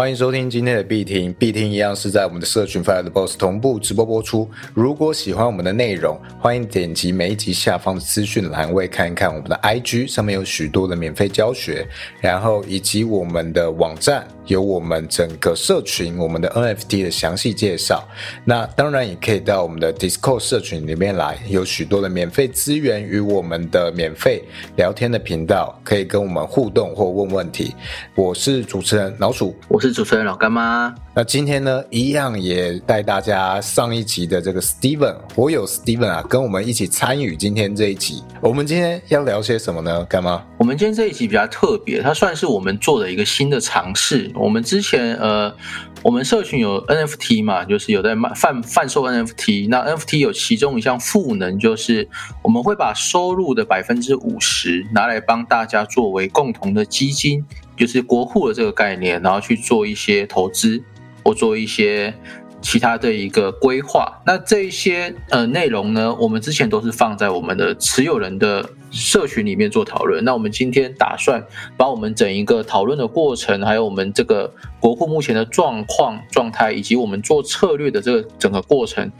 欢迎收听今天的必听，必听一样是在我们的社群 Fire 的 Boss 同步直播播出。如果喜欢我们的内容，欢迎点击每一集下方的资讯栏位看一看我们的 IG，上面有许多的免费教学，然后以及我们的网站有我们整个社群、我们的 NFT 的详细介绍。那当然也可以到我们的 Discord 社群里面来，有许多的免费资源与我们的免费聊天的频道，可以跟我们互动或问问题。我是主持人老鼠。我是主持人老干妈。那今天呢，一样也带大家上一集的这个 Steven，我有 Steven 啊，跟我们一起参与今天这一集。我们今天要聊些什么呢？干妈？我们今天这一集比较特别，它算是我们做的一个新的尝试。我们之前呃，我们社群有 NFT 嘛，就是有在卖贩贩售 NFT。那 NFT 有其中一项赋能，就是我们会把收入的百分之五十拿来帮大家作为共同的基金。就是国库的这个概念，然后去做一些投资或做一些其他的一个规划。那这一些呃内容呢，我们之前都是放在我们的持有人的社群里面做讨论。那我们今天打算把我们整一个讨论的过程，还有我们这个国库目前的状况状态，以及我们做策略的这个整个过程。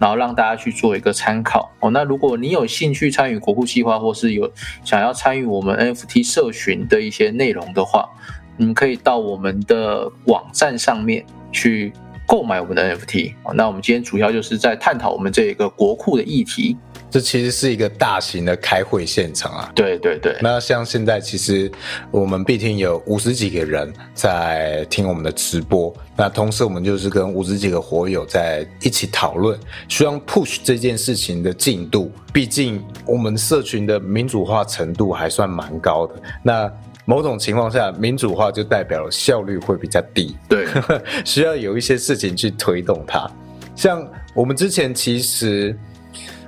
然后让大家去做一个参考哦。那如果你有兴趣参与国库计划，或是有想要参与我们 NFT 社群的一些内容的话，你们可以到我们的网站上面去购买我们的 NFT 那我们今天主要就是在探讨我们这个国库的议题。这其实是一个大型的开会现场啊！对对对，那像现在其实我们必听有五十几个人在听我们的直播，那同时我们就是跟五十几个火友在一起讨论，希望 push 这件事情的进度。毕竟我们社群的民主化程度还算蛮高的，那某种情况下民主化就代表了效率会比较低，对，需要有一些事情去推动它。像我们之前其实。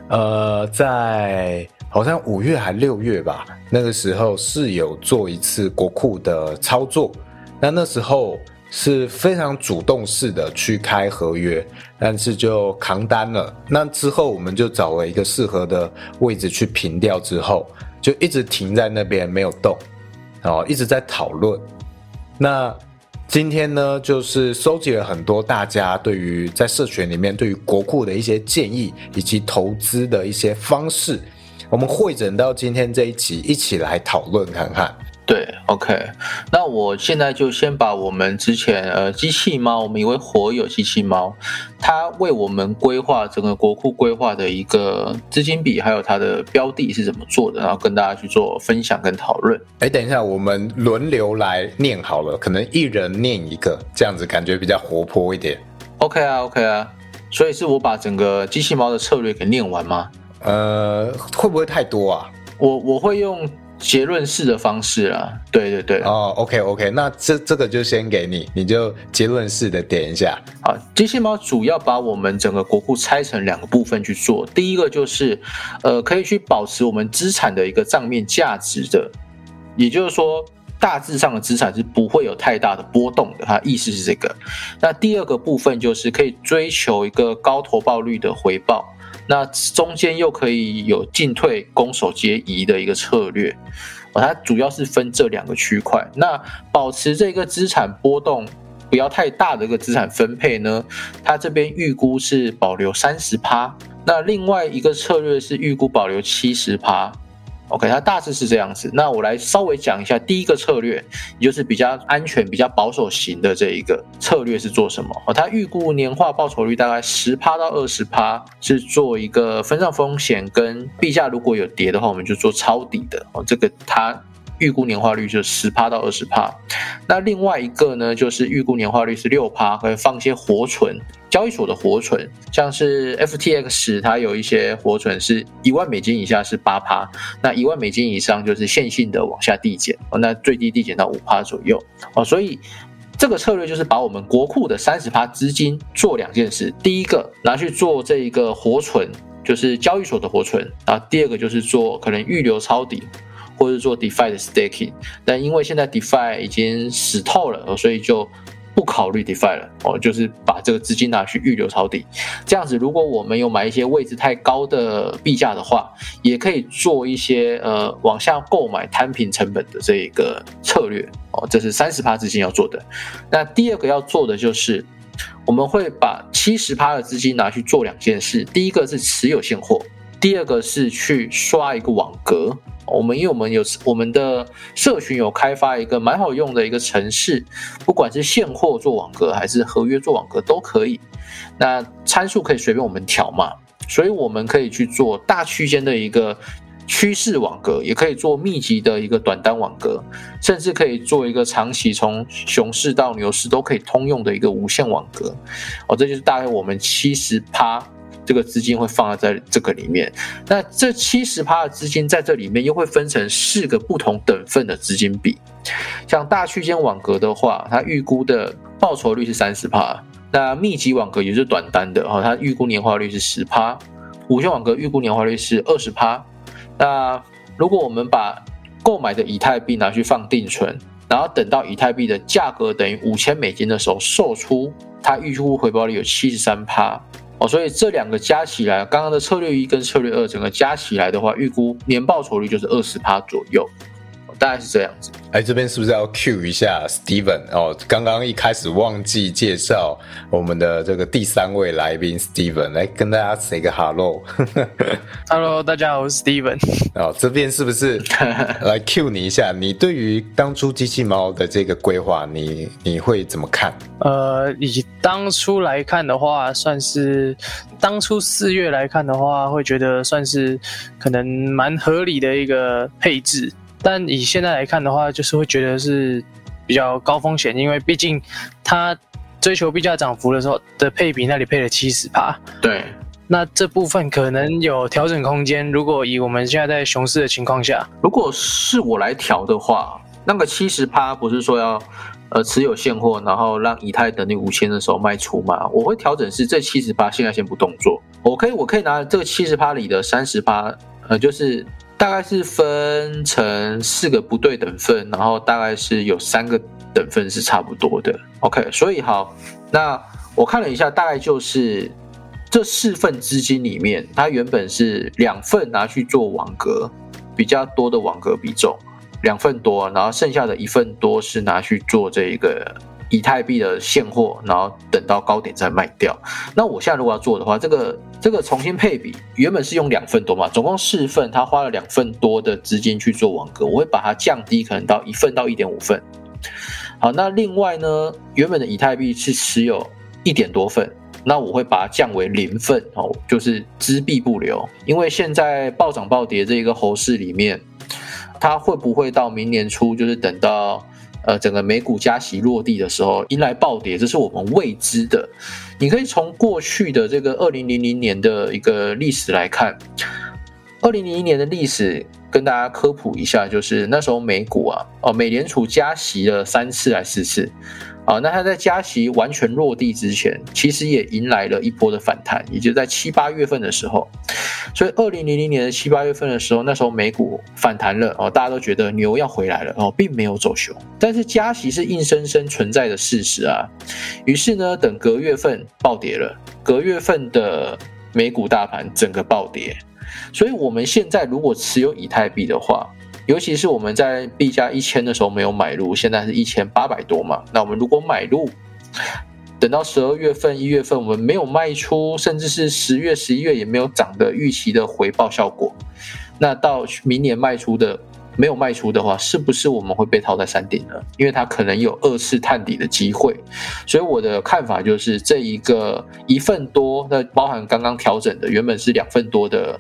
呃，在好像五月还六月吧，那个时候是有做一次国库的操作，那那时候是非常主动式的去开合约，但是就扛单了。那之后我们就找了一个适合的位置去平掉，之后就一直停在那边没有动，哦，一直在讨论。那。今天呢，就是收集了很多大家对于在社群里面对于国库的一些建议，以及投资的一些方式，我们会诊到今天这一集，一起来讨论看看。对，OK，那我现在就先把我们之前呃机器猫，我们一位火友机器猫，他为我们规划整个国库规划的一个资金比，还有它的标的是怎么做的，然后跟大家去做分享跟讨论。哎，等一下，我们轮流来念好了，可能一人念一个，这样子感觉比较活泼一点。OK 啊，OK 啊，所以是我把整个机器猫的策略给念完吗？呃，会不会太多啊？我我会用。结论式的方式啊，对对对，哦，OK OK，那这这个就先给你，你就结论式的点一下。好，机器猫主要把我们整个国库拆成两个部分去做，第一个就是，呃，可以去保持我们资产的一个账面价值的，也就是说，大致上的资产是不会有太大的波动的，它意思是这个。那第二个部分就是可以追求一个高投报率的回报。那中间又可以有进退、攻守皆宜的一个策略，哦，它主要是分这两个区块。那保持这个资产波动不要太大的一个资产分配呢，它这边预估是保留三十趴，那另外一个策略是预估保留七十趴。OK，它大致是这样子。那我来稍微讲一下第一个策略，也就是比较安全、比较保守型的这一个策略是做什么？哦，它预估年化报酬率大概十趴到二十趴，是做一个分散风险跟币价如果有跌的话，我们就做抄底的。哦，这个它。预估年化率就十趴到二十趴，那另外一个呢，就是预估年化率是六趴，会放一些活存，交易所的活存，像是 FTX 它有一些活存是一万美金以下是八趴，那一万美金以上就是线性的往下递减，那最低递减到五趴左右哦，所以这个策略就是把我们国库的三十趴资金做两件事，第一个拿去做这一个活存，就是交易所的活存，啊，第二个就是做可能预留抄底。或者做 DeFi 的 Staking，但因为现在 DeFi 已经死透了，所以就不考虑 DeFi 了哦，就是把这个资金拿去预留抄底。这样子，如果我们有买一些位置太高的币价的话，也可以做一些呃往下购买摊平成本的这一个策略哦。这是三十趴资金要做的。那第二个要做的就是，我们会把七十趴的资金拿去做两件事。第一个是持有现货，第二个是去刷一个网格。我们因为我们有我们的社群有开发一个蛮好用的一个程式，不管是现货做网格还是合约做网格都可以。那参数可以随便我们调嘛，所以我们可以去做大区间的一个趋势网格，也可以做密集的一个短单网格，甚至可以做一个长期从熊市到牛市都可以通用的一个无限网格。哦，这就是大概我们七十趴。这个资金会放在这个里面，那这七十趴的资金在这里面又会分成四个不同等份的资金比。像大区间网格的话，它预估的报酬率是三十趴；那密集网格也是短单的哈，它预估年化率是十趴；无线网格预估年化率是二十趴。那如果我们把购买的以太币拿去放定存，然后等到以太币的价格等于五千美金的时候售出，它预估回报率有七十三趴。哦，所以这两个加起来，刚刚的策略一跟策略二，整个加起来的话，预估年报酬率就是二十趴左右。大概是这样子。哎，这边是不是要 cue 一下 Steven？哦，刚刚一开始忘记介绍我们的这个第三位来宾 Steven，来跟大家 say 个 hello。Hello，大家好，我是 Steven。哦，这边是不是 来 cue 你一下？你对于当初机器猫的这个规划，你你会怎么看？呃，以当初来看的话，算是当初四月来看的话，会觉得算是可能蛮合理的一个配置。但以现在来看的话，就是会觉得是比较高风险，因为毕竟它追求币价涨幅的时候的配比那里配了七十趴，对，那这部分可能有调整空间。如果以我们现在在熊市的情况下，如果是我来调的话，那个七十趴不是说要呃持有现货，然后让以太等你五千的时候卖出吗？我会调整是这七十趴现在先不动作，我可以我可以拿这个七十趴里的三十趴，呃，就是。大概是分成四个不对等份，然后大概是有三个等份是差不多的。OK，所以好，那我看了一下，大概就是这四份资金里面，它原本是两份拿去做网格，比较多的网格比重，两份多，然后剩下的一份多是拿去做这一个。以太币的现货，然后等到高点再卖掉。那我现在如果要做的话，这个这个重新配比，原本是用两份多嘛，总共四份，他花了两份多的资金去做网格，我会把它降低，可能到一份到一点五份。好，那另外呢，原本的以太币是持有一点多份，那我会把它降为零份哦，就是资币不留。因为现在暴涨暴跌这一个猴市里面，它会不会到明年初，就是等到？呃，整个美股加息落地的时候，迎来暴跌，这是我们未知的。你可以从过去的这个二零零零年的一个历史来看，二零零一年的历史跟大家科普一下，就是那时候美股啊，哦，美联储加息了三次还是四次。啊，那它在加息完全落地之前，其实也迎来了一波的反弹，也就在七八月份的时候。所以，二零零零年的七八月份的时候，那时候美股反弹了哦，大家都觉得牛要回来了哦，并没有走熊。但是加息是硬生生存在的事实啊。于是呢，等隔月份暴跌了，隔月份的美股大盘整个暴跌。所以，我们现在如果持有以太币的话，尤其是我们在币价一千的时候没有买入，现在是一千八百多嘛。那我们如果买入，等到十二月份、一月份我们没有卖出，甚至是十月、十一月也没有涨的预期的回报效果，那到明年卖出的没有卖出的话，是不是我们会被套在山顶呢？因为它可能有二次探底的机会。所以我的看法就是，这一个一份多，那包含刚刚调整的，原本是两份多的。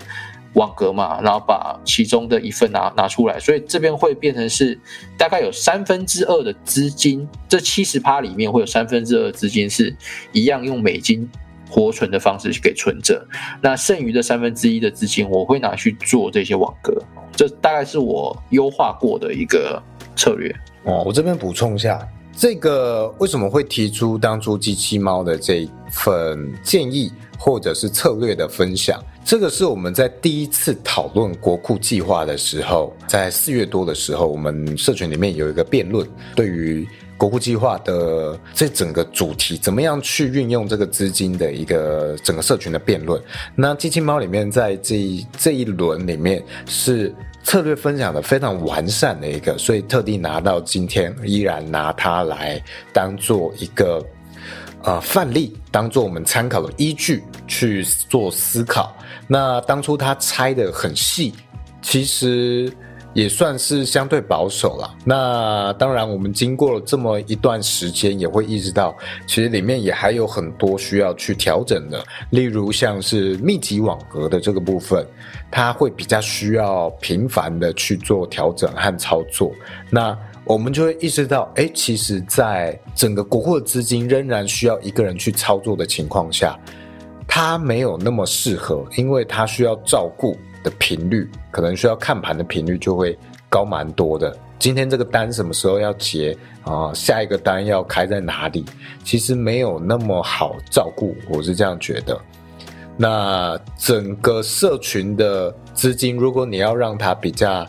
网格嘛，然后把其中的一份拿拿出来，所以这边会变成是大概有三分之二的资金，这七十趴里面会有三分之二资金是一样用美金活存的方式去给存着，那剩余的三分之一的资金我会拿去做这些网格，这大概是我优化过的一个策略。哦，我这边补充一下，这个为什么会提出当初机器猫的这一份建议或者是策略的分享？这个是我们在第一次讨论国库计划的时候，在四月多的时候，我们社群里面有一个辩论，对于国库计划的这整个主题，怎么样去运用这个资金的一个整个社群的辩论。那机器猫里面在这一这一轮里面是。策略分享的非常完善的一个，所以特地拿到今天，依然拿它来当做一个呃范例，当做我们参考的依据去做思考。那当初他拆的很细，其实也算是相对保守了。那当然，我们经过了这么一段时间，也会意识到，其实里面也还有很多需要去调整的，例如像是密集网格的这个部分。它会比较需要频繁的去做调整和操作，那我们就会意识到，哎，其实，在整个国库的资金仍然需要一个人去操作的情况下，它没有那么适合，因为它需要照顾的频率，可能需要看盘的频率就会高蛮多的。今天这个单什么时候要结啊？下一个单要开在哪里？其实没有那么好照顾，我是这样觉得。那整个社群的资金，如果你要让它比较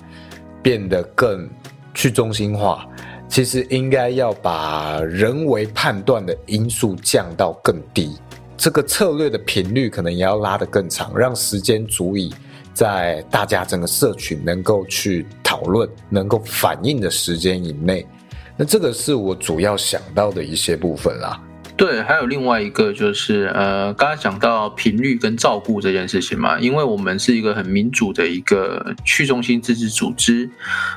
变得更去中心化，其实应该要把人为判断的因素降到更低，这个策略的频率可能也要拉得更长，让时间足以在大家整个社群能够去讨论、能够反应的时间以内。那这个是我主要想到的一些部分啦。对，还有另外一个就是，呃，刚刚讲到频率跟照顾这件事情嘛，因为我们是一个很民主的一个去中心自治组织，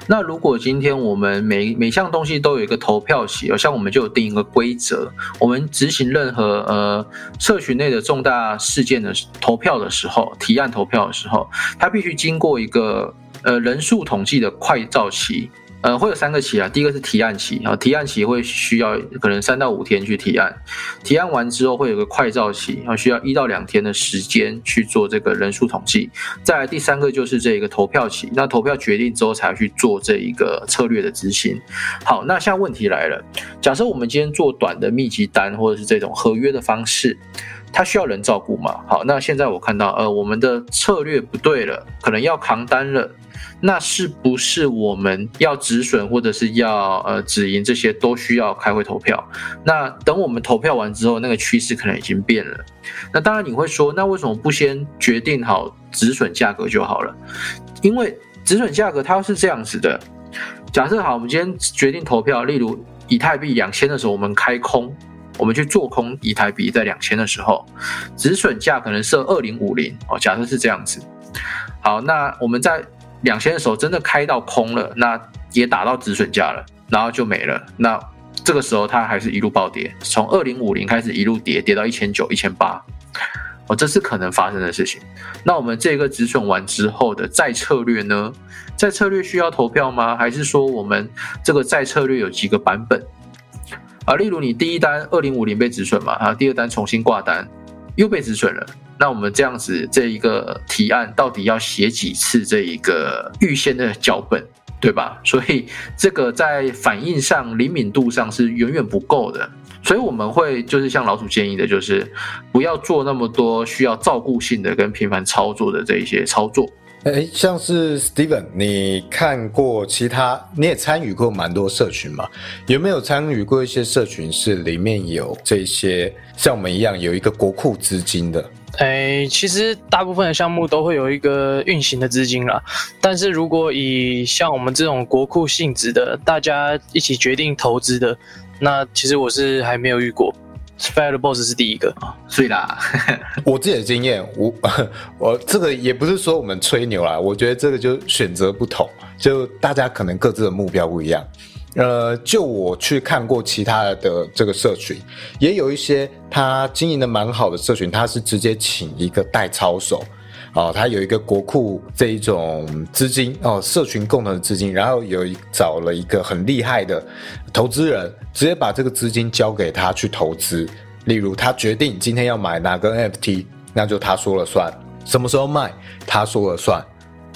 那如果今天我们每每项东西都有一个投票席，像我们就有定一个规则，我们执行任何呃社群内的重大事件的投票的时候，提案投票的时候，它必须经过一个呃人数统计的快照期。呃，会有三个期啊。第一个是提案期，然后提案期会需要可能三到五天去提案，提案完之后会有个快照期，然后需要一到两天的时间去做这个人数统计。再来第三个就是这一个投票期，那投票决定之后才去做这一个策略的执行。好，那现在问题来了，假设我们今天做短的密集单或者是这种合约的方式，它需要人照顾嘛？好，那现在我看到呃，我们的策略不对了，可能要扛单了。那是不是我们要止损或者是要呃止盈这些都需要开会投票？那等我们投票完之后，那个趋势可能已经变了。那当然你会说，那为什么不先决定好止损价格就好了？因为止损价格它是这样子的：假设好，我们今天决定投票，例如以太币两千的时候，我们开空，我们去做空以台币在两千的时候，止损价可能设二零五零哦。假设是这样子，好，那我们在两千的时候真的开到空了，那也打到止损价了，然后就没了。那这个时候它还是一路暴跌，从二零五零开始一路跌，跌到一千九、一千八，哦，这是可能发生的事情。那我们这个止损完之后的再策略呢？再策略需要投票吗？还是说我们这个再策略有几个版本啊？例如你第一单二零五零被止损嘛，啊，第二单重新挂单又被止损了。那我们这样子，这一个提案到底要写几次？这一个预先的脚本，对吧？所以这个在反应上、灵敏度上是远远不够的。所以我们会就是像老鼠建议的，就是不要做那么多需要照顾性的跟频繁操作的这一些操作。哎，像是 Steven，你看过其他，你也参与过蛮多社群嘛？有没有参与过一些社群是里面有这些像我们一样有一个国库资金的？哎，其实大部分的项目都会有一个运行的资金啦。但是如果以像我们这种国库性质的，大家一起决定投资的，那其实我是还没有遇过。Fire Boss 是第一个啊，所以啦，我自己的经验，我 我这个也不是说我们吹牛啦，我觉得这个就选择不同，就大家可能各自的目标不一样。呃，就我去看过其他的这个社群，也有一些他经营的蛮好的社群，他是直接请一个代操手，哦，他有一个国库这一种资金哦，社群共同的资金，然后有一找了一个很厉害的投资人，直接把这个资金交给他去投资。例如，他决定今天要买哪个 NFT，那就他说了算，什么时候卖他说了算，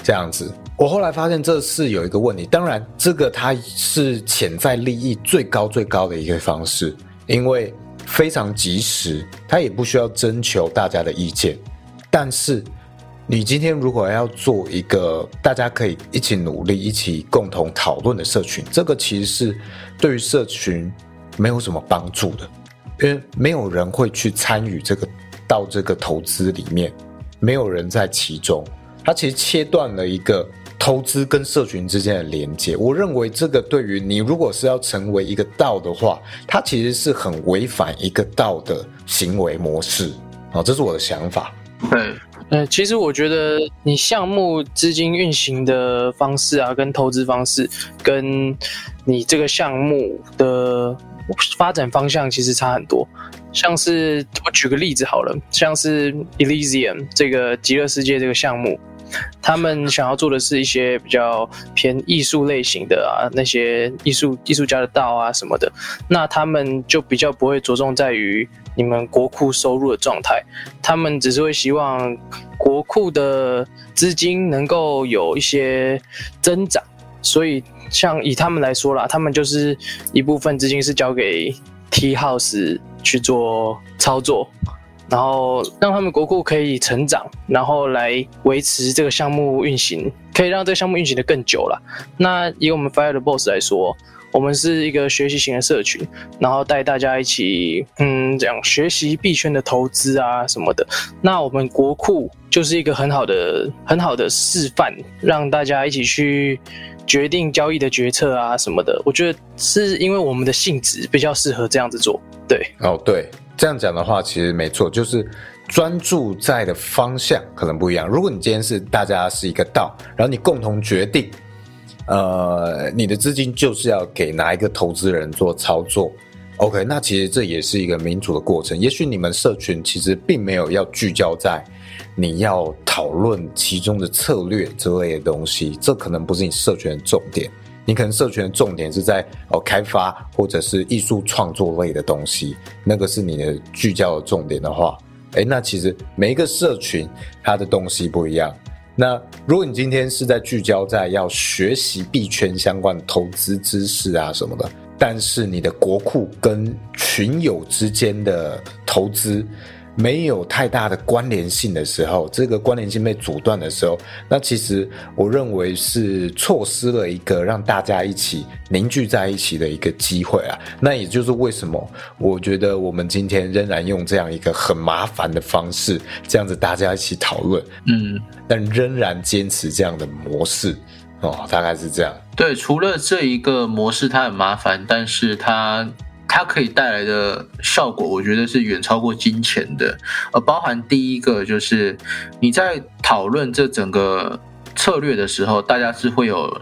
这样子。我后来发现这是有一个问题，当然这个它是潜在利益最高最高的一个方式，因为非常及时，它也不需要征求大家的意见。但是你今天如果要做一个大家可以一起努力、一起共同讨论的社群，这个其实是对于社群没有什么帮助的，因为没有人会去参与这个到这个投资里面，没有人在其中，它其实切断了一个。投资跟社群之间的连接，我认为这个对于你如果是要成为一个道的话，它其实是很违反一个道的行为模式啊，这是我的想法。对，呃，其实我觉得你项目资金运行的方式啊，跟投资方式，跟你这个项目的发展方向其实差很多。像是我举个例子好了，像是 Elysium 这个极乐世界这个项目。他们想要做的是一些比较偏艺术类型的啊，那些艺术艺术家的道啊什么的，那他们就比较不会着重在于你们国库收入的状态，他们只是会希望国库的资金能够有一些增长，所以像以他们来说啦，他们就是一部分资金是交给 T House 去做操作。然后让他们国库可以成长，然后来维持这个项目运行，可以让这个项目运行的更久了。那以我们 Fire 的 Boss 来说，我们是一个学习型的社群，然后带大家一起，嗯，讲学习币圈的投资啊什么的。那我们国库就是一个很好的、很好的示范，让大家一起去决定交易的决策啊什么的。我觉得是因为我们的性质比较适合这样子做。对，哦，对。这样讲的话，其实没错，就是专注在的方向可能不一样。如果你今天是大家是一个道，然后你共同决定，呃，你的资金就是要给哪一个投资人做操作，OK，那其实这也是一个民主的过程。也许你们社群其实并没有要聚焦在你要讨论其中的策略之类的东西，这可能不是你社群的重点。你可能社群的重点是在哦开发或者是艺术创作类的东西，那个是你的聚焦的重点的话，哎，那其实每一个社群它的东西不一样。那如果你今天是在聚焦在要学习币圈相关的投资知识啊什么的，但是你的国库跟群友之间的投资。没有太大的关联性的时候，这个关联性被阻断的时候，那其实我认为是错失了一个让大家一起凝聚在一起的一个机会啊。那也就是为什么我觉得我们今天仍然用这样一个很麻烦的方式，这样子大家一起讨论，嗯，但仍然坚持这样的模式哦，大概是这样。对，除了这一个模式它很麻烦，但是它。它可以带来的效果，我觉得是远超过金钱的。呃，包含第一个就是你在讨论这整个策略的时候，大家是会有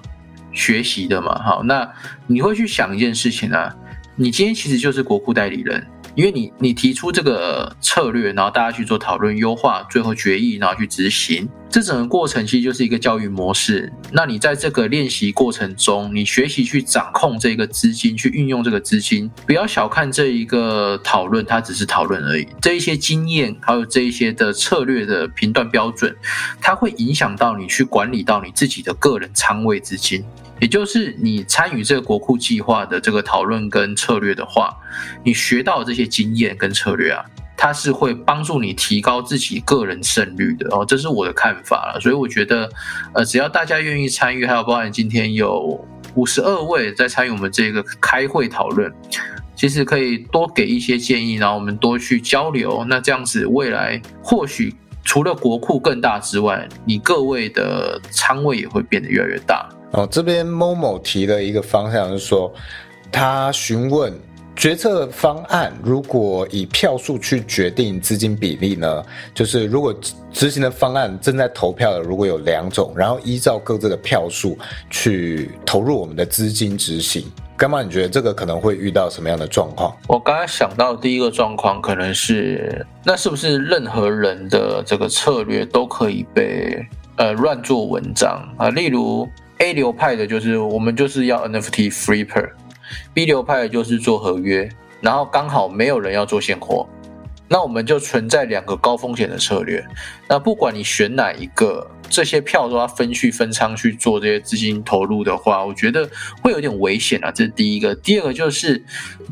学习的嘛？好，那你会去想一件事情啊，你今天其实就是国库代理人。因为你你提出这个策略，然后大家去做讨论、优化，最后决议，然后去执行，这整个过程其实就是一个教育模式。那你在这个练习过程中，你学习去掌控这个资金，去运用这个资金，不要小看这一个讨论，它只是讨论而已。这一些经验，还有这一些的策略的评断标准，它会影响到你去管理到你自己的个人仓位资金。也就是你参与这个国库计划的这个讨论跟策略的话，你学到这些经验跟策略啊，它是会帮助你提高自己个人胜率的哦，这是我的看法了。所以我觉得，呃，只要大家愿意参与，还有包含今天有五十二位在参与我们这个开会讨论，其实可以多给一些建议，然后我们多去交流。那这样子未来或许除了国库更大之外，你各位的仓位也会变得越来越大。哦，这边某某提了一个方向，是说他询问决策方案，如果以票数去决定资金比例呢？就是如果执行的方案正在投票的，如果有两种，然后依照各自的票数去投入我们的资金执行，干妈，你觉得这个可能会遇到什么样的状况？我刚才想到第一个状况，可能是那是不是任何人的这个策略都可以被呃乱做文章啊？例如。A 流派的就是我们就是要 NFT free per，B 流派的就是做合约，然后刚好没有人要做现货，那我们就存在两个高风险的策略。那不管你选哪一个，这些票都要分去分仓去做这些资金投入的话，我觉得会有点危险啊。这是第一个。第二个就是，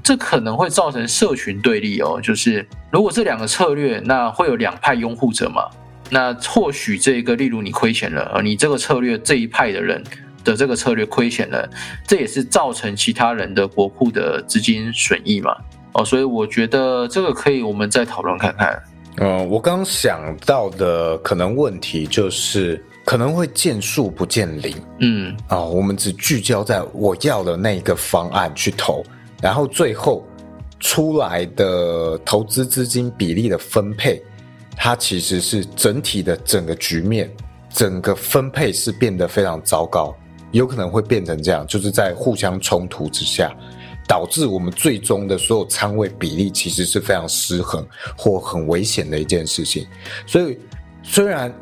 这可能会造成社群对立哦。就是如果这两个策略，那会有两派拥护者嘛？那或许这个，例如你亏钱了，而你这个策略这一派的人的这个策略亏钱了，这也是造成其他人的国库的资金损益嘛？哦，所以我觉得这个可以我们再讨论看看。嗯，我刚想到的可能问题就是可能会见树不见林。嗯，啊，我们只聚焦在我要的那个方案去投，然后最后出来的投资资金比例的分配。它其实是整体的整个局面，整个分配是变得非常糟糕，有可能会变成这样，就是在互相冲突之下，导致我们最终的所有仓位比例其实是非常失衡或很危险的一件事情。所以，虽然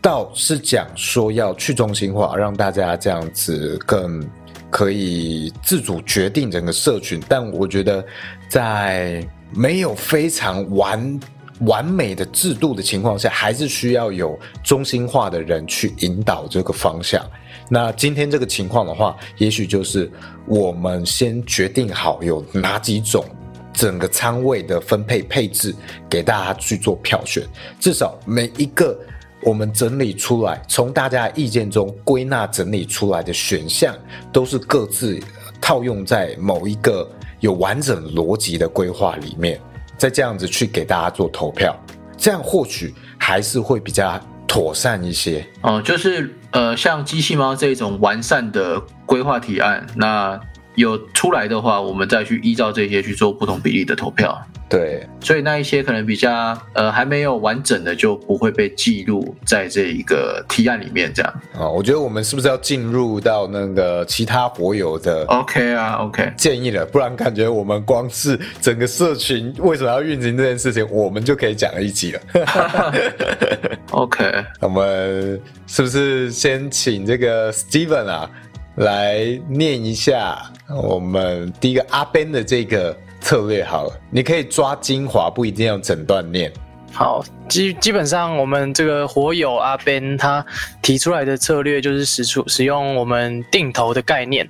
倒是讲说要去中心化，让大家这样子更可以自主决定整个社群，但我觉得在没有非常完。完美的制度的情况下，还是需要有中心化的人去引导这个方向。那今天这个情况的话，也许就是我们先决定好有哪几种整个仓位的分配配置，给大家去做票选。至少每一个我们整理出来，从大家意见中归纳整理出来的选项，都是各自套用在某一个有完整逻辑的规划里面。再这样子去给大家做投票，这样或许还是会比较妥善一些。哦，就是呃，像机器猫这种完善的规划提案，那有出来的话，我们再去依照这些去做不同比例的投票。对，所以那一些可能比较呃还没有完整的就不会被记录在这一个提案里面，这样啊？我觉得我们是不是要进入到那个其他博友的？OK 啊，OK 建议了，不然感觉我们光是整个社群为什么要运行这件事情，我们就可以讲一集了。OK，我们是不是先请这个 Steven 啊来念一下我们第一个阿 Ben 的这个。策略好了，你可以抓精华，不一定要整段念。好，基基本上我们这个火友阿 Ben 他提出来的策略就是使出使用我们定投的概念，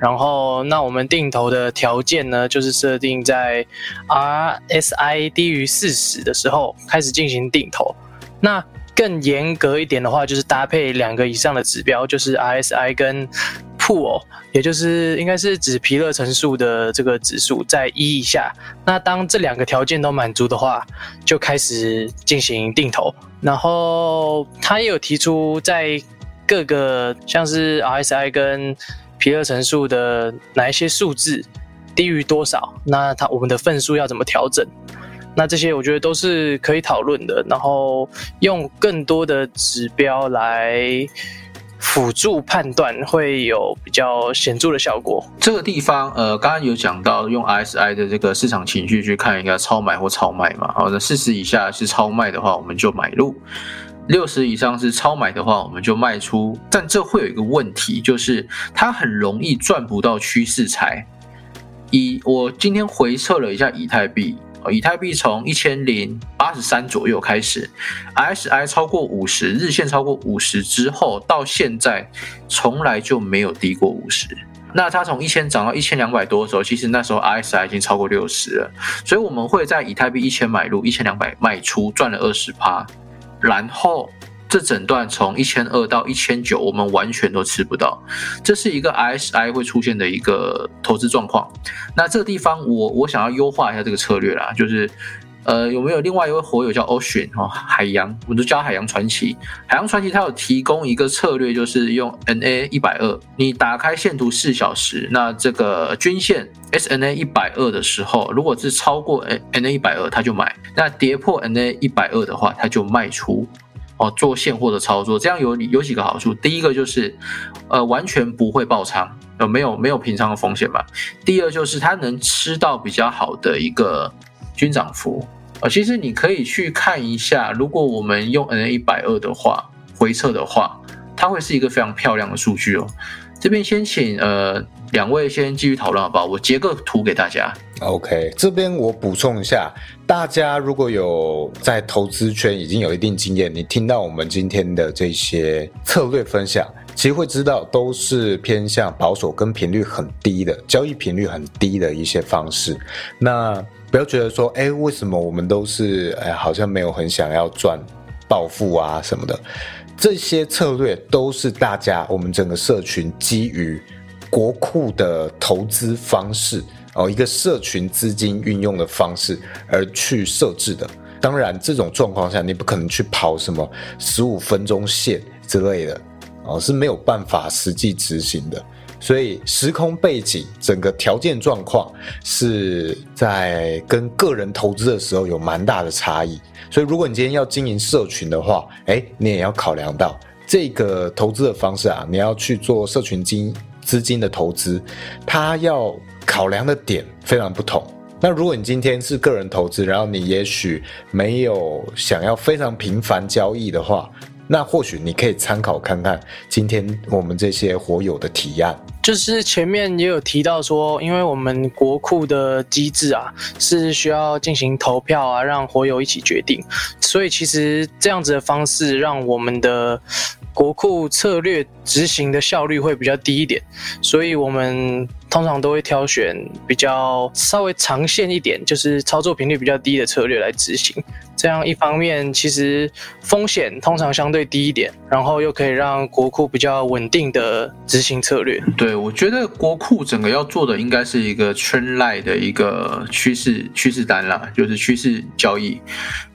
然后那我们定投的条件呢，就是设定在 RSI 低于四十的时候开始进行定投。那更严格一点的话，就是搭配两个以上的指标，就是 RSI 跟 Pool。也就是应该是指皮勒乘数的这个指数在一以下，那当这两个条件都满足的话，就开始进行定投。然后他也有提出在各个像是 RSI 跟皮勒乘数的哪一些数字低于多少，那他我们的份数要怎么调整？那这些我觉得都是可以讨论的。然后用更多的指标来。辅助判断会有比较显著的效果。这个地方，呃，刚刚有讲到用 RSI 的这个市场情绪去看一个超买或超卖嘛。好，那四十以下是超卖的话，我们就买入；六十以上是超买的话，我们就卖出。但这会有一个问题，就是它很容易赚不到趋势财。以我今天回测了一下以太币。以太币从一千零八十三左右开始，RSI 超过五十，日线超过五十之后，到现在从来就没有低过五十。那它从一千涨到一千两百多的时候，其实那时候 RSI 已经超过六十了。所以我们会在以太币一千买入，一千两百卖出，赚了二十趴，然后。这整段从一千二到一千九，我们完全都吃不到，这是一个 RSI 会出现的一个投资状况。那这个地方，我我想要优化一下这个策略啦，就是，呃，有没有另外一位火友叫 Ocean 哦，海洋，我都叫海洋传奇。海洋传奇它有提供一个策略，就是用 NA 一百二，你打开线图四小时，那这个均线 SNA 一百二的时候，如果是超过 NA 一百二，它就买；那跌破 NA 一百二的话，它就卖出。哦，做现货的操作，这样有有几个好处。第一个就是，呃，完全不会爆仓，呃，没有没有平仓的风险吧。第二就是它能吃到比较好的一个均涨幅。呃，其实你可以去看一下，如果我们用 N 一百二的话，回测的话，它会是一个非常漂亮的数据哦。这边先请呃两位先继续讨论好不好？我截个图给大家。OK，这边我补充一下，大家如果有在投资圈已经有一定经验，你听到我们今天的这些策略分享，其实会知道都是偏向保守跟频率很低的交易频率很低的一些方式。那不要觉得说，哎，为什么我们都是哎好像没有很想要赚暴富啊什么的？这些策略都是大家我们整个社群基于国库的投资方式。哦，一个社群资金运用的方式而去设置的。当然，这种状况下，你不可能去跑什么十五分钟线之类的，哦，是没有办法实际执行的。所以，时空背景、整个条件状况是在跟个人投资的时候有蛮大的差异。所以，如果你今天要经营社群的话，哎，你也要考量到这个投资的方式啊，你要去做社群金资金的投资，它要。考量的点非常不同。那如果你今天是个人投资，然后你也许没有想要非常频繁交易的话，那或许你可以参考看看今天我们这些火友的提案。就是前面也有提到说，因为我们国库的机制啊，是需要进行投票啊，让火友一起决定，所以其实这样子的方式让我们的。国库策略执行的效率会比较低一点，所以我们通常都会挑选比较稍微长线一点，就是操作频率比较低的策略来执行。这样一方面其实风险通常相对低一点，然后又可以让国库比较稳定的执行策略。对，我觉得国库整个要做的应该是一个圈赖的一个趋势趋势单啦，就是趋势交易。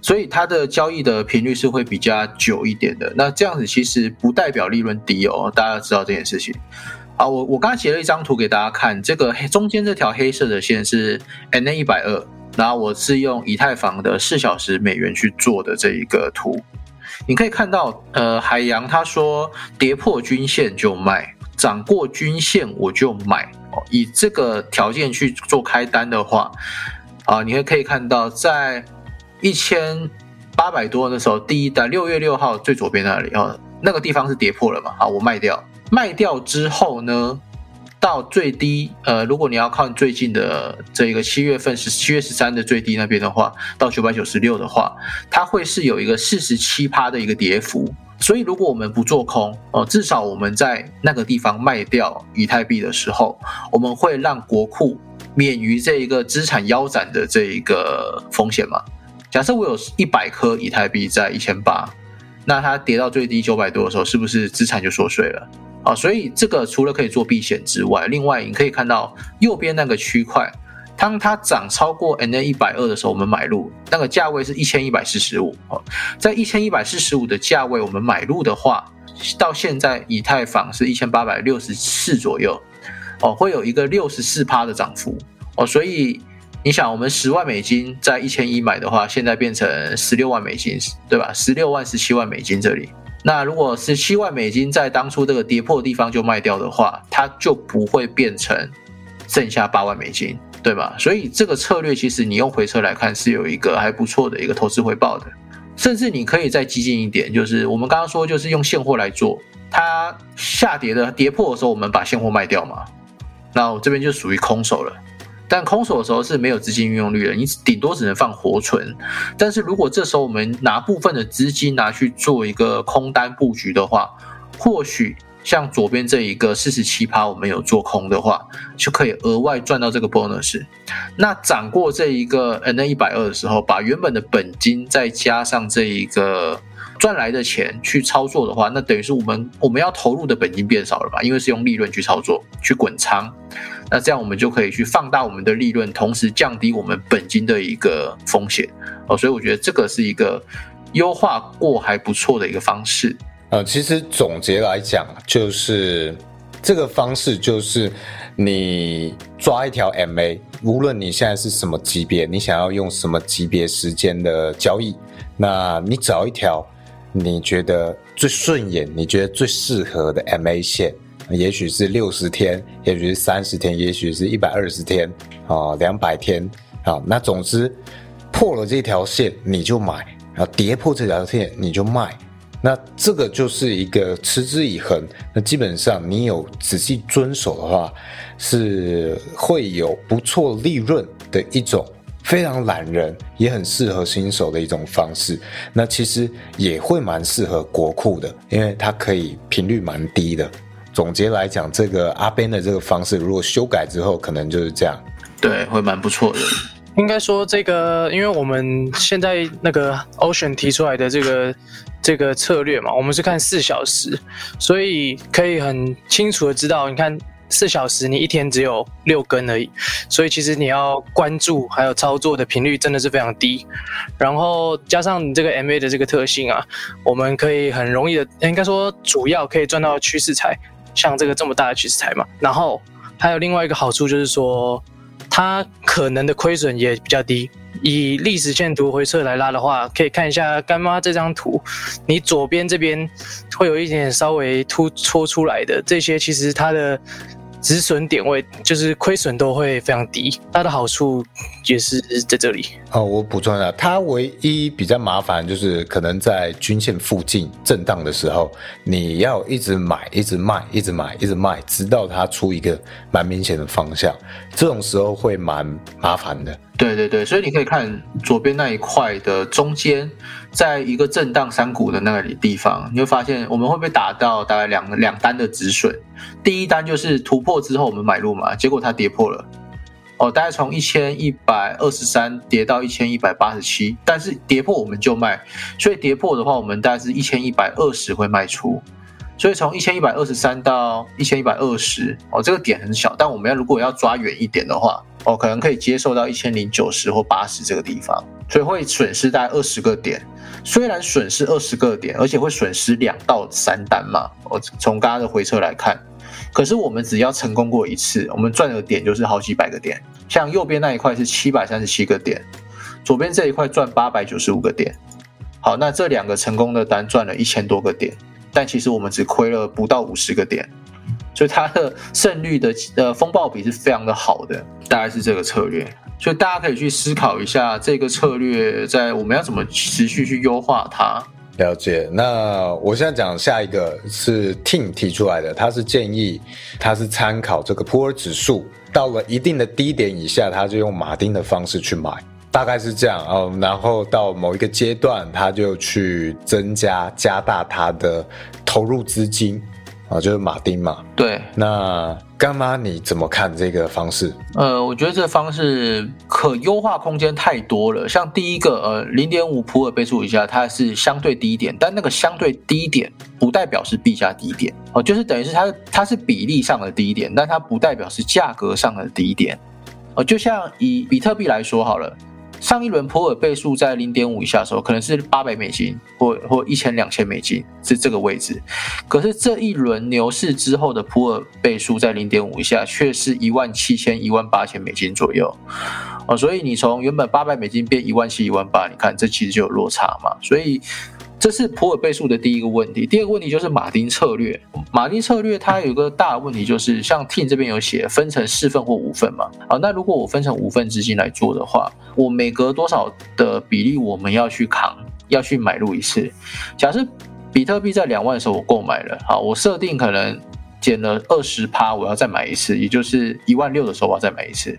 所以它的交易的频率是会比较久一点的。那这样子其实不代表利润低哦，大家知道这件事情。啊，我我刚刚截了一张图给大家看，这个黑中间这条黑色的线是 N A 一百二，然后我是用以太坊的四小时美元去做的这一个图。你可以看到，呃，海洋他说跌破均线就卖，涨过均线我就买。哦，以这个条件去做开单的话，啊，你会可以看到在。一千八百多的时候，第一单六月六号最左边那里哦，那个地方是跌破了嘛？好，我卖掉，卖掉之后呢，到最低呃，如果你要看最近的这个七月份是七月十三的最低那边的话，到九百九十六的话，它会是有一个四十七趴的一个跌幅。所以如果我们不做空哦，至少我们在那个地方卖掉以太币的时候，我们会让国库免于这一个资产腰斩的这一个风险嘛？假设我有一百颗以太币在一千八，那它跌到最低九百多的时候，是不是资产就缩水了？啊，所以这个除了可以做避险之外，另外你可以看到右边那个区块，当它涨超过 N A 一百二的时候，我们买入，那个价位是一千一百四十五。哦，在一千一百四十五的价位我们买入的话，到现在以太坊是一千八百六十四左右，哦，会有一个六十四趴的涨幅。哦，所以。你想，我们十万美金在一千一买的话，现在变成十六万美金，对吧？十六万、十七万美金这里，那如果十七万美金在当初这个跌破地方就卖掉的话，它就不会变成剩下八万美金，对吧？所以这个策略其实你用回撤来看是有一个还不错的一个投资回报的，甚至你可以再激进一点，就是我们刚刚说就是用现货来做，它下跌的跌破的时候，我们把现货卖掉嘛，那我这边就属于空手了。但空手的时候是没有资金运用率的，你顶多只能放活存。但是如果这时候我们拿部分的资金拿去做一个空单布局的话，或许像左边这一个四十七趴，我们有做空的话，就可以额外赚到这个 bonus。那涨过这一个 N 一百二的时候，把原本的本金再加上这一个赚来的钱去操作的话，那等于是我们我们要投入的本金变少了吧？因为是用利润去操作，去滚仓。那这样我们就可以去放大我们的利润，同时降低我们本金的一个风险哦，所以我觉得这个是一个优化过还不错的一个方式。呃，其实总结来讲，就是这个方式就是你抓一条 MA，无论你现在是什么级别，你想要用什么级别时间的交易，那你找一条你觉得最顺眼、你觉得最适合的 MA 线。也许是六十天，也许是三十天，也许是一百二十天，啊，两百天，啊，那总之破了这条线你就买，然后跌破这条线你就卖，那这个就是一个持之以恒。那基本上你有仔细遵守的话，是会有不错利润的一种非常懒人，也很适合新手的一种方式。那其实也会蛮适合国库的，因为它可以频率蛮低的。总结来讲，这个阿 Ben 的这个方式，如果修改之后，可能就是这样。对，会蛮不错的。应该说这个，因为我们现在那个 Ocean 提出来的这个这个策略嘛，我们是看四小时，所以可以很清楚的知道，你看四小时你一天只有六根而已，所以其实你要关注还有操作的频率真的是非常低。然后加上你这个 MA 的这个特性啊，我们可以很容易的，应该说主要可以赚到趋势财，像这个这么大的趋势台嘛。然后还有另外一个好处就是说。它可能的亏损也比较低。以历史线图回撤来拉的话，可以看一下干妈这张图，你左边这边会有一点点稍微突戳出来的，这些其实它的。止损点位就是亏损都会非常低，它的好处也是在这里。哦，我补充一下，它唯一比较麻烦就是可能在均线附近震荡的时候，你要一直买、一直卖、一直买、一直卖，直到它出一个蛮明显的方向，这种时候会蛮麻烦的。对对对，所以你可以看左边那一块的中间，在一个震荡山谷的那里地方，你会发现我们会被打到大概两两单的止损。第一单就是突破之后我们买入嘛，结果它跌破了，哦，大概从一千一百二十三跌到一千一百八十七，但是跌破我们就卖，所以跌破的话，我们大概是一千一百二十会卖出。所以从一千一百二十三到一千一百二十，哦，这个点很小，但我们要如果要抓远一点的话，哦，可能可以接受到一千零九十或八十这个地方，所以会损失大概二十个点。虽然损失二十个点，而且会损失两到三单嘛，我从刚刚的回撤来看，可是我们只要成功过一次，我们赚的点就是好几百个点。像右边那一块是七百三十七个点，左边这一块赚八百九十五个点。好，那这两个成功的单赚了一千多个点。但其实我们只亏了不到五十个点，所以它的胜率的呃风暴比是非常的好的，大概是这个策略。所以大家可以去思考一下这个策略在我们要怎么持续去优化它。了解。那我现在讲下一个是 Team 提出来的，他是建议他是参考这个普尔指数到了一定的低点以下，他就用马丁的方式去买。大概是这样哦，然后到某一个阶段，他就去增加、加大他的投入资金啊，就是马丁嘛。对，那干妈你怎么看这个方式？呃，我觉得这个方式可优化空间太多了。像第一个，呃，零点五普尔倍数以下，它是相对低点，但那个相对低点不代表是币价低点哦，就是等于是它它是比例上的低点，但它不代表是价格上的低点哦。就像以比特币来说好了。上一轮普尔倍数在零点五以下的时候，可能是八百美金或或一千两千美金是这个位置，可是这一轮牛市之后的普尔倍数在零点五以下，却是一万七千一万八千美金左右，哦，所以你从原本八百美金变一万七一万八，你看这其实就有落差嘛，所以。这是普尔倍数的第一个问题，第二个问题就是马丁策略。马丁策略它有一个大问题，就是像 Tin 这边有写分成四份或五份嘛。好，那如果我分成五份资金来做的话，我每隔多少的比例我们要去扛，要去买入一次。假设比特币在两万的时候我购买了，好，我设定可能减了二十趴，我要再买一次，也就是一万六的时候我要再买一次。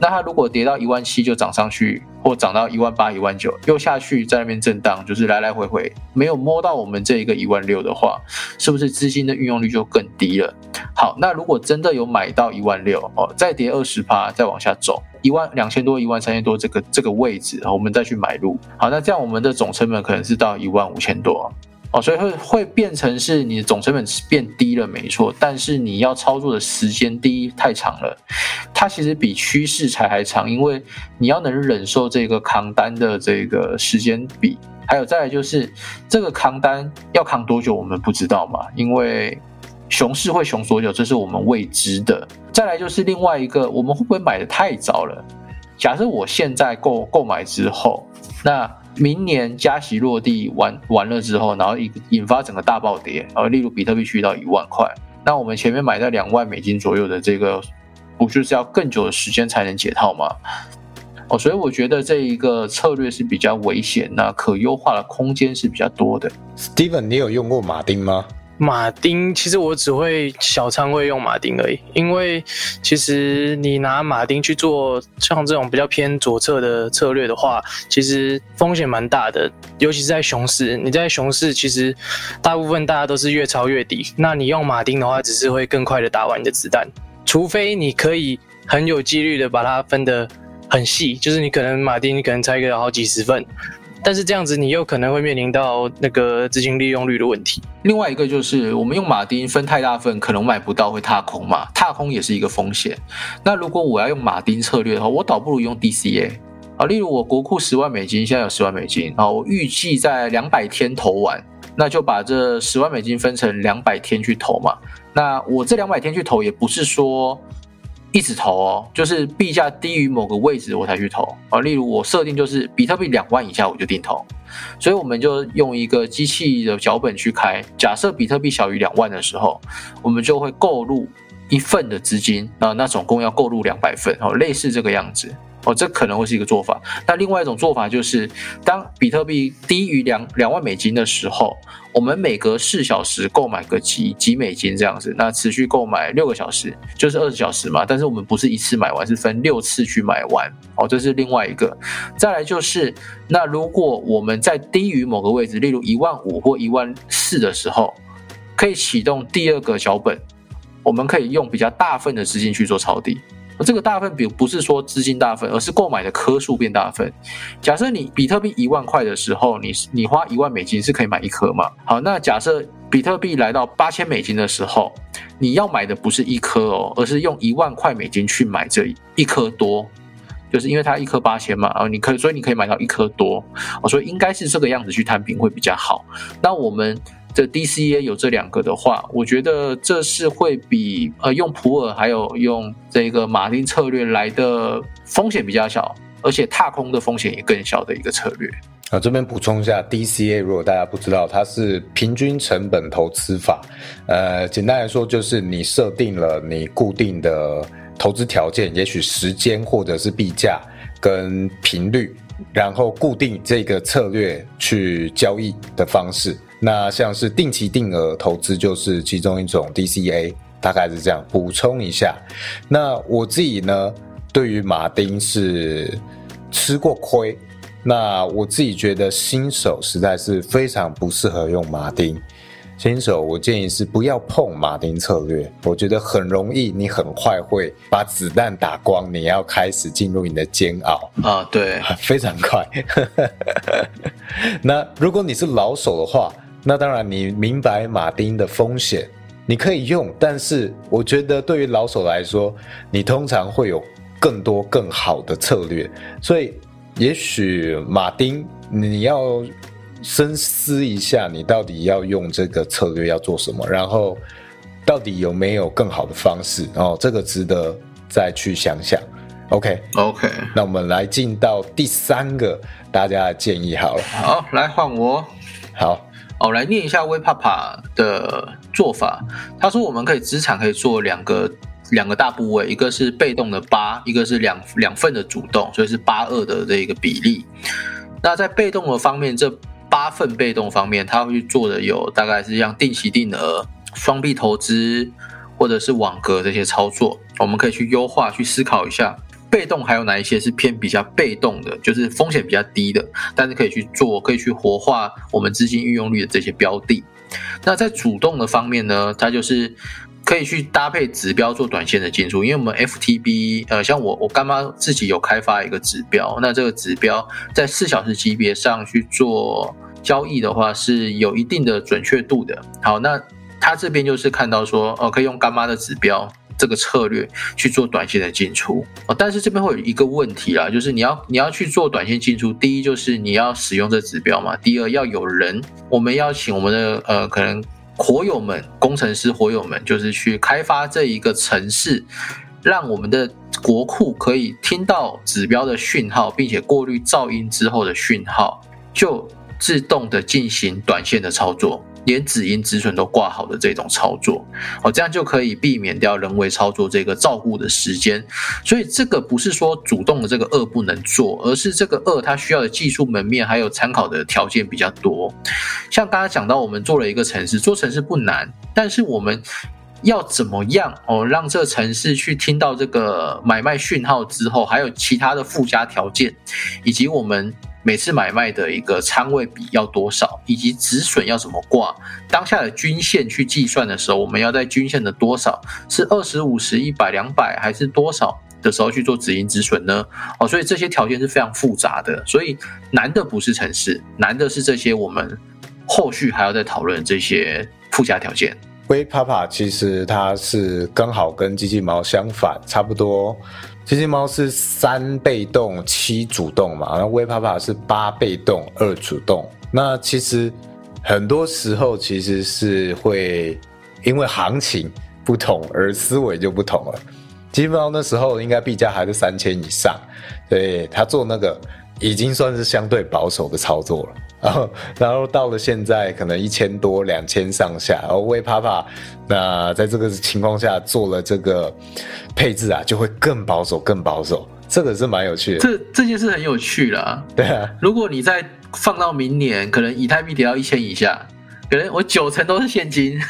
那它如果跌到一万七就涨上去，或涨到一万八、一万九又下去，在那边震荡，就是来来回回没有摸到我们这一个一万六的话，是不是资金的运用率就更低了？好，那如果真的有买到一万六哦，再跌二十趴，再往下走一万两千多、一万三千多这个这个位置，我们再去买入。好，那这样我们的总成本可能是到一万五千多。哦，所以会会变成是你的总成本变低了，没错，但是你要操作的时间第一太长了，它其实比趋势才还长，因为你要能忍受这个扛单的这个时间比，还有再来就是这个扛单要扛多久我们不知道嘛，因为熊市会熊多久这是我们未知的。再来就是另外一个，我们会不会买的太早了？假设我现在购购买之后，那。明年加息落地完完了之后，然后引引发整个大暴跌，而例如比特币去到一万块，那我们前面买在两万美金左右的这个，不就是要更久的时间才能解套吗？哦，所以我觉得这一个策略是比较危险，那可优化的空间是比较多的。Steven，你有用过马丁吗？马丁其实我只会小仓位用马丁而已，因为其实你拿马丁去做像这种比较偏左侧的策略的话，其实风险蛮大的，尤其是在熊市。你在熊市其实大部分大家都是越抄越低，那你用马丁的话，只是会更快的打完你的子弹，除非你可以很有几率的把它分得很细，就是你可能马丁你可能猜个好几十份。但是这样子，你又可能会面临到那个资金利用率的问题。另外一个就是，我们用马丁分太大份，可能买不到，会踏空嘛，踏空也是一个风险。那如果我要用马丁策略的话，我倒不如用 DCA 啊，例如我国库十万美金，现在有十万美金啊，我预计在两百天投完，那就把这十万美金分成两百天去投嘛。那我这两百天去投，也不是说。一直投哦，就是币价低于某个位置我才去投啊。例如我设定就是比特币两万以下我就定投，所以我们就用一个机器的脚本去开。假设比特币小于两万的时候，我们就会购入一份的资金啊，那总共要购入两百份哦，类似这个样子哦，这可能会是一个做法。那另外一种做法就是，当比特币低于两两万美金的时候，我们每隔四小时购买个几几美金这样子，那持续购买六个小时，就是二十小时嘛。但是我们不是一次买完，是分六次去买完哦，这是另外一个。再来就是，那如果我们在低于某个位置，例如一万五或一万四的时候，可以启动第二个脚本，我们可以用比较大份的资金去做抄底。这个大份比不是说资金大份，而是购买的颗数变大份。假设你比特币一万块的时候，你你花一万美金是可以买一颗嘛？好，那假设比特币来到八千美金的时候，你要买的不是一颗哦，而是用一万块美金去买这一颗多，就是因为它一颗八千嘛，啊，你可以所以你可以买到一颗多，哦，所以应该是这个样子去摊平会比较好。那我们。这 DCA 有这两个的话，我觉得这是会比呃用普洱还有用这个马丁策略来的风险比较小，而且踏空的风险也更小的一个策略。啊，这边补充一下，DCA 如果大家不知道，它是平均成本投资法。呃，简单来说就是你设定了你固定的投资条件，也许时间或者是币价跟频率，然后固定这个策略去交易的方式。那像是定期定额投资就是其中一种 DCA，大概是这样。补充一下，那我自己呢，对于马丁是吃过亏。那我自己觉得新手实在是非常不适合用马丁。新手我建议是不要碰马丁策略，我觉得很容易，你很快会把子弹打光，你要开始进入你的煎熬啊，对，非常快。那如果你是老手的话，那当然你明白马丁的风险，你可以用，但是我觉得对于老手来说，你通常会有更多更好的策略，所以也许马丁你要深思一下，你到底要用这个策略要做什么，然后到底有没有更好的方式哦，这个值得再去想想。OK OK，那我们来进到第三个大家的建议好了。好，来换我。好，哦，来念一下威帕帕的做法。他说我们可以资产可以做两个两个大部位，一个是被动的八，一个是两两份的主动，所以是八二的这个比例。那在被动的方面，这八份被动方面，他会去做的有大概是像定期定额、双币投资或者是网格这些操作，我们可以去优化、去思考一下。被动还有哪一些是偏比较被动的，就是风险比较低的，但是可以去做，可以去活化我们资金运用率的这些标的。那在主动的方面呢，它就是可以去搭配指标做短线的进出，因为我们 FTB 呃，像我我干妈自己有开发一个指标，那这个指标在四小时级别上去做交易的话是有一定的准确度的。好，那他这边就是看到说，呃，可以用干妈的指标。这个策略去做短线的进出哦，但是这边会有一个问题啦，就是你要你要去做短线进出，第一就是你要使用这指标嘛，第二要有人，我们要请我们的呃可能火友们、工程师火友们，就是去开发这一个城市，让我们的国库可以听到指标的讯号，并且过滤噪音之后的讯号，就自动的进行短线的操作。连止盈止损都挂好的这种操作，哦，这样就可以避免掉人为操作这个照顾的时间。所以这个不是说主动的这个二不能做，而是这个二它需要的技术门面还有参考的条件比较多。像刚刚讲到，我们做了一个城市，做城市不难，但是我们要怎么样哦，让这城市去听到这个买卖讯号之后，还有其他的附加条件，以及我们。每次买卖的一个仓位比要多少，以及止损要怎么挂，当下的均线去计算的时候，我们要在均线的多少是二十五十一百两百还是多少的时候去做止盈止损呢？哦，所以这些条件是非常复杂的，所以难的不是城市，难的是这些我们后续还要再讨论这些附加条件。微帕帕其实它是刚好跟机器猫相反，差不多。机器猫是三被动七主动嘛，那微帕帕是八被动二主动。那其实很多时候其实是会因为行情不同而思维就不同了。机器猫那时候应该币价还是三千以上，对他做那个已经算是相对保守的操作了。然后，然后到了现在，可能一千多、两千上下。然后微帕帕，那在这个情况下做了这个配置啊，就会更保守、更保守。这个是蛮有趣的。这这件事很有趣啦。对啊，如果你再放到明年，可能以太币跌到一千以下，可能我九成都是现金。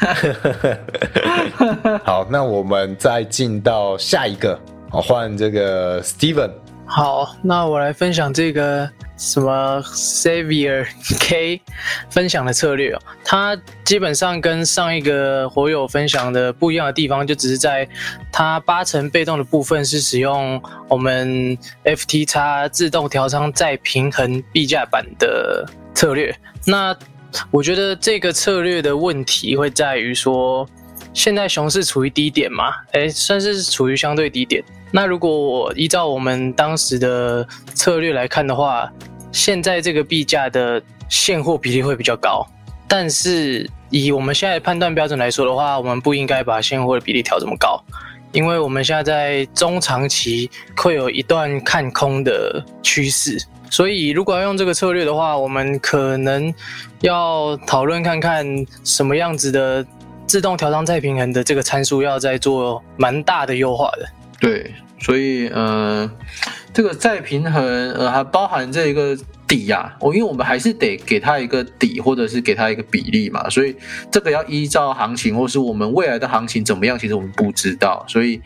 好，那我们再进到下一个，换这个 Steven。好，那我来分享这个什么 Savior K 分享的策略哦。它基本上跟上一个火友分享的不一样的地方，就只是在它八成被动的部分是使用我们 FTX 自动调仓再平衡币价版的策略。那我觉得这个策略的问题会在于说，现在熊市处于低点嘛，哎，算是处于相对低点。那如果我依照我们当时的策略来看的话，现在这个币价的现货比例会比较高，但是以我们现在判断标准来说的话，我们不应该把现货的比例调这么高，因为我们现在在中长期会有一段看空的趋势，所以如果要用这个策略的话，我们可能要讨论看看什么样子的自动调仓再平衡的这个参数要再做蛮大的优化的。对，所以呃，这个再平衡呃，还包含这一个底呀，我因为我们还是得给它一个底，或者是给它一个比例嘛，所以这个要依照行情，或是我们未来的行情怎么样，其实我们不知道，所以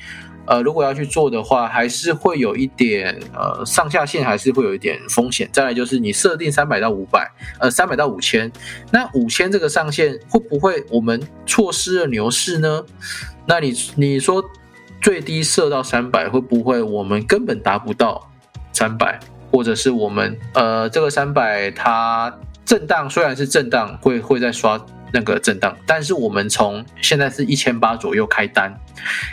呃，如果要去做的话，还是会有一点呃上下限，还是会有一点风险。再来就是你设定三百到五百，呃，三百到五千，那五千这个上限会不会我们错失了牛市呢？那你你说？最低设到三百，会不会我们根本达不到三百，或者是我们呃这个三百它震荡虽然是震荡，会会在刷那个震荡，但是我们从现在是一千八左右开单，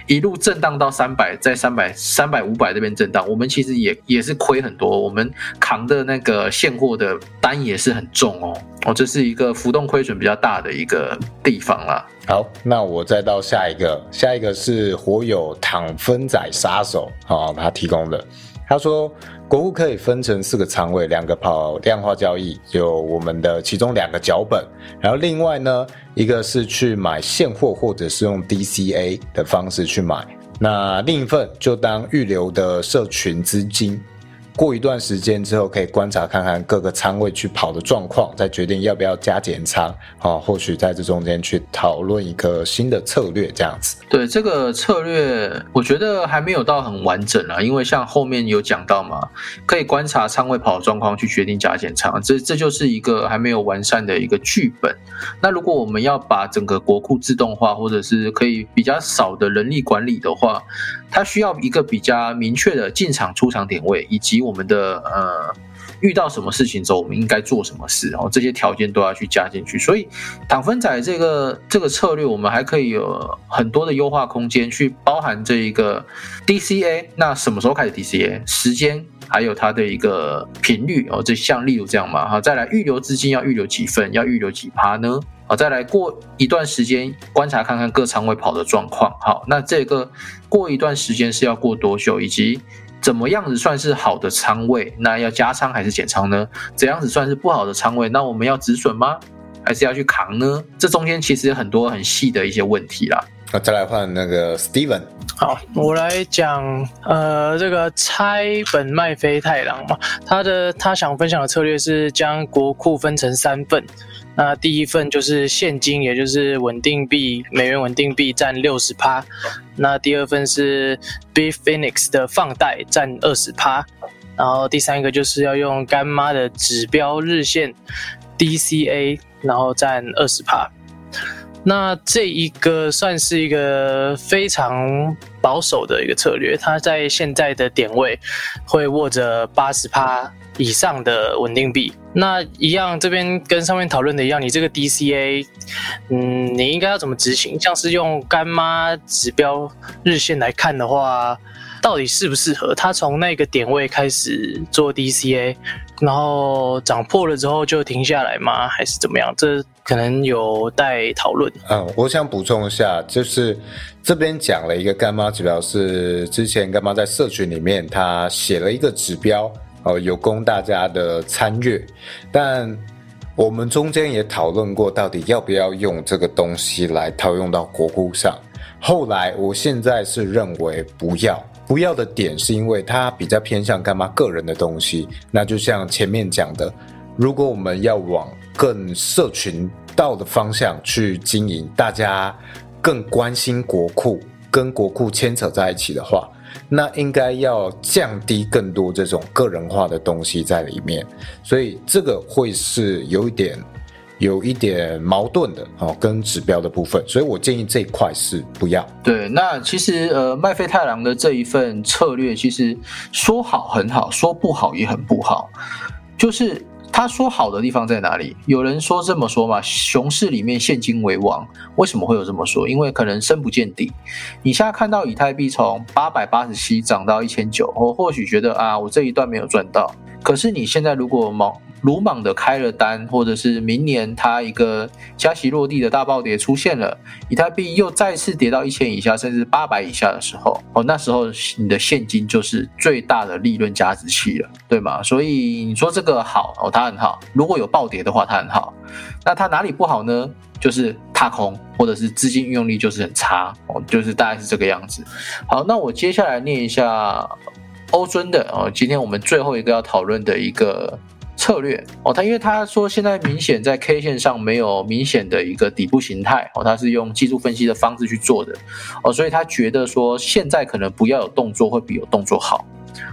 一路震荡到三百，在三百三百五百这边震荡，我们其实也也是亏很多，我们扛的那个现货的单也是很重哦哦，这是一个浮动亏损比较大的一个地方啦。好，那我再到下一个，下一个是火友躺分仔杀手啊，他提供的。他说，国库可以分成四个仓位，两个跑量化交易，有我们的其中两个脚本，然后另外呢，一个是去买现货或者是用 DCA 的方式去买，那另一份就当预留的社群资金。过一段时间之后，可以观察看看各个仓位去跑的状况，再决定要不要加减仓啊。或许在这中间去讨论一个新的策略，这样子。对这个策略，我觉得还没有到很完整啊，因为像后面有讲到嘛，可以观察仓位跑的状况去决定加减仓，这这就是一个还没有完善的一个剧本。那如果我们要把整个国库自动化，或者是可以比较少的人力管理的话，它需要一个比较明确的进场出场点位，以及我们的呃遇到什么事情之后，我们应该做什么事，然后这些条件都要去加进去。所以躺分仔这个这个策略，我们还可以有很多的优化空间，去包含这一个 DCA。那什么时候开始 DCA？时间还有它的一个频率哦，这像例如这样嘛，好，再来预留资金要预留几份，要预留几趴呢？好，再来过一段时间观察看看各仓位跑的状况。好，那这个过一段时间是要过多久，以及怎么样子算是好的仓位？那要加仓还是减仓呢？怎样子算是不好的仓位？那我们要止损吗？还是要去扛呢？这中间其实很多很细的一些问题啦。那再来换那个 Steven，好，我来讲，呃，这个拆本卖飞太郎嘛，他的他想分享的策略是将国库分成三份，那第一份就是现金，也就是稳定币，美元稳定币占六十趴，那第二份是 B Phoenix 的放贷占二十趴，然后第三个就是要用干妈的指标日线 DCA，然后占二十趴。那这一个算是一个非常保守的一个策略，它在现在的点位会握着八十趴以上的稳定币。那一样，这边跟上面讨论的一样，你这个 DCA，嗯，你应该要怎么执行？像是用干妈指标日线来看的话，到底适不适合？它从那个点位开始做 DCA，然后涨破了之后就停下来吗？还是怎么样？这可能有待讨论。嗯，我想补充一下，就是这边讲了一个干妈指标，是之前干妈在社群里面他写了一个指标，哦，有供大家的参阅。但我们中间也讨论过，到底要不要用这个东西来套用到国库上。后来，我现在是认为不要。不要的点是因为它比较偏向干妈个人的东西。那就像前面讲的，如果我们要往更社群道的方向去经营，大家更关心国库，跟国库牵扯在一起的话，那应该要降低更多这种个人化的东西在里面。所以这个会是有一点。有一点矛盾的哦，跟指标的部分，所以我建议这一块是不要。对，那其实呃，麦飞太郎的这一份策略，其实说好很好，说不好也很不好。就是他说好的地方在哪里？有人说这么说嘛，熊市里面现金为王，为什么会有这么说？因为可能深不见底。你现在看到以太币从八百八十七涨到一千九，我或许觉得啊，我这一段没有赚到。可是你现在如果猛鲁莽的开了单，或者是明年它一个加息落地的大暴跌出现了，以太币又再次跌到一千以下，甚至八百以下的时候，哦，那时候你的现金就是最大的利润加值器了，对吗？所以你说这个好哦，它很好。如果有暴跌的话，它很好。那它哪里不好呢？就是踏空，或者是资金运用力就是很差哦，就是大概是这个样子。好，那我接下来念一下欧尊的哦，今天我们最后一个要讨论的一个。策略哦，他因为他说现在明显在 K 线上没有明显的一个底部形态哦，他是用技术分析的方式去做的哦，所以他觉得说现在可能不要有动作会比有动作好。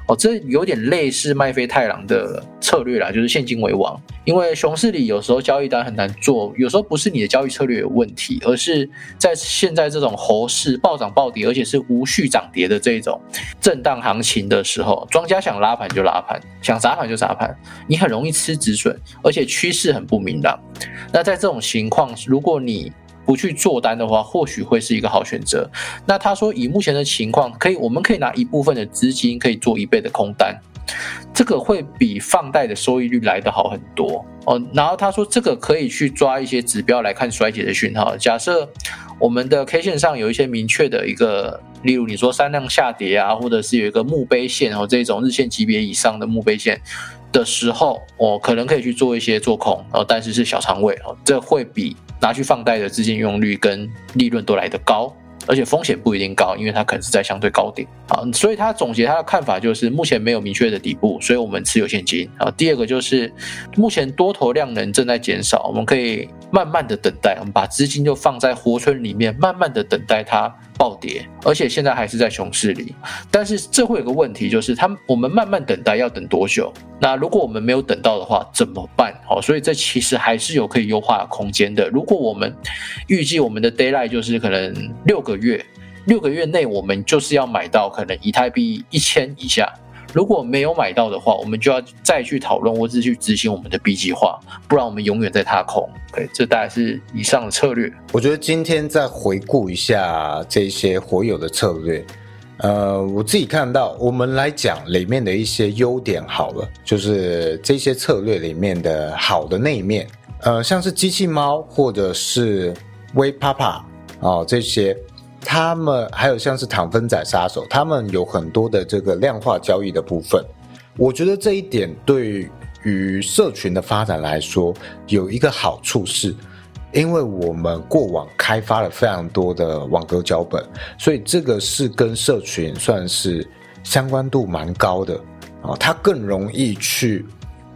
哦，这有点类似麦飞太郎的策略啦，就是现金为王。因为熊市里有时候交易单很难做，有时候不是你的交易策略有问题，而是在现在这种猴市暴涨暴跌，而且是无序涨跌的这种震荡行情的时候，庄家想拉盘就拉盘，想砸盘就砸盘，你很容易吃止损，而且趋势很不明朗。那在这种情况，如果你不去做单的话，或许会是一个好选择。那他说，以目前的情况，可以，我们可以拿一部分的资金，可以做一倍的空单，这个会比放贷的收益率来得好很多哦。然后他说，这个可以去抓一些指标来看衰竭的讯号。假设我们的 K 线上有一些明确的一个，例如你说三量下跌啊，或者是有一个墓碑线哦，这种日线级别以上的墓碑线的时候，我可能可以去做一些做空哦，但是是小仓位哦，这会比。拿去放贷的资金用率跟利润都来得高，而且风险不一定高，因为它可能是在相对高点啊。所以他总结他的看法就是，目前没有明确的底部，所以我们持有现金啊。第二个就是，目前多头量能正在减少，我们可以慢慢的等待，我们把资金就放在活村里面，慢慢的等待它。暴跌，而且现在还是在熊市里，但是这会有个问题，就是他们我们慢慢等待要等多久？那如果我们没有等到的话，怎么办？好，所以这其实还是有可以优化空间的。如果我们预计我们的 d a y l i g h t 就是可能六个月，六个月内我们就是要买到可能以太币一千以下。如果没有买到的话，我们就要再去讨论或者去执行我们的 B 计划，不然我们永远在踏空。对，这大概是以上的策略。我觉得今天再回顾一下这些活友的策略，呃，我自己看到，我们来讲里面的一些优点好了，就是这些策略里面的好的那一面，呃，像是机器猫或者是微 Papa 哦这些。他们还有像是糖分仔杀手，他们有很多的这个量化交易的部分。我觉得这一点对于社群的发展来说，有一个好处是，因为我们过往开发了非常多的网格脚本，所以这个是跟社群算是相关度蛮高的啊，它更容易去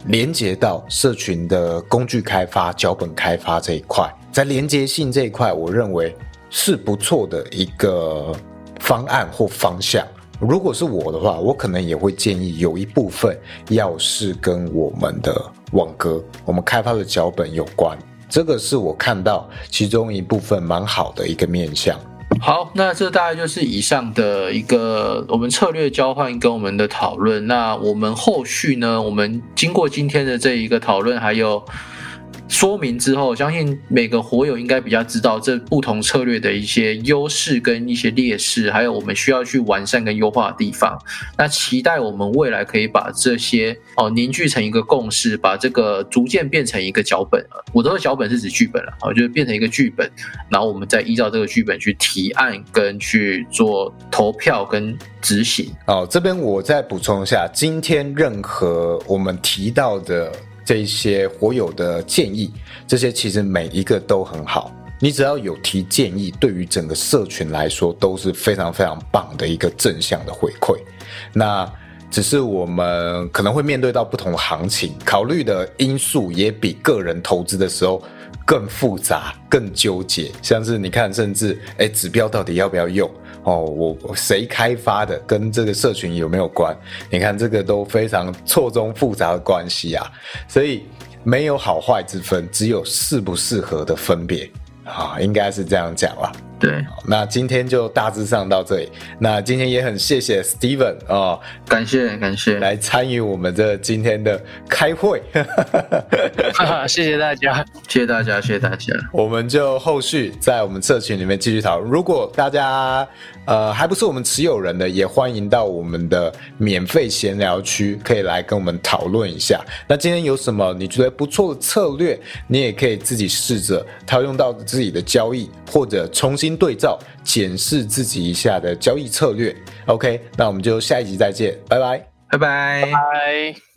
连接到社群的工具开发、脚本开发这一块，在连接性这一块，我认为是不错的一个方案或方向。如果是我的话，我可能也会建议有一部分要是跟我们的网格、我们开发的脚本有关。这个是我看到其中一部分蛮好的一个面向。好，那这大概就是以上的一个我们策略交换跟我们的讨论。那我们后续呢？我们经过今天的这一个讨论，还有。说明之后，相信每个火友应该比较知道这不同策略的一些优势跟一些劣势，还有我们需要去完善跟优化的地方。那期待我们未来可以把这些哦凝聚成一个共识，把这个逐渐变成一个脚本。我的脚本是指剧本了，哦，就变成一个剧本，然后我们再依照这个剧本去提案跟去做投票跟执行。哦，这边我再补充一下，今天任何我们提到的。这一些火友的建议，这些其实每一个都很好。你只要有提建议，对于整个社群来说都是非常非常棒的一个正向的回馈。那只是我们可能会面对到不同行情，考虑的因素也比个人投资的时候更复杂、更纠结。像是你看，甚至哎，指标到底要不要用？哦，我谁开发的，跟这个社群有没有关？你看这个都非常错综复杂的关系啊，所以没有好坏之分，只有适不适合的分别啊，应该是这样讲啦。对，那今天就大致上到这里。那今天也很谢谢 Steven 哦，感谢感谢来参与我们这今天的开会。谢谢大家，谢谢大家，谢谢大家。我们就后续在我们社群里面继续讨论。如果大家呃还不是我们持有人的，也欢迎到我们的免费闲聊区，可以来跟我们讨论一下。那今天有什么你觉得不错的策略，你也可以自己试着套用到自己的交易，或者重新。对照检视自己一下的交易策略，OK，那我们就下一集再见，拜拜，拜拜，拜。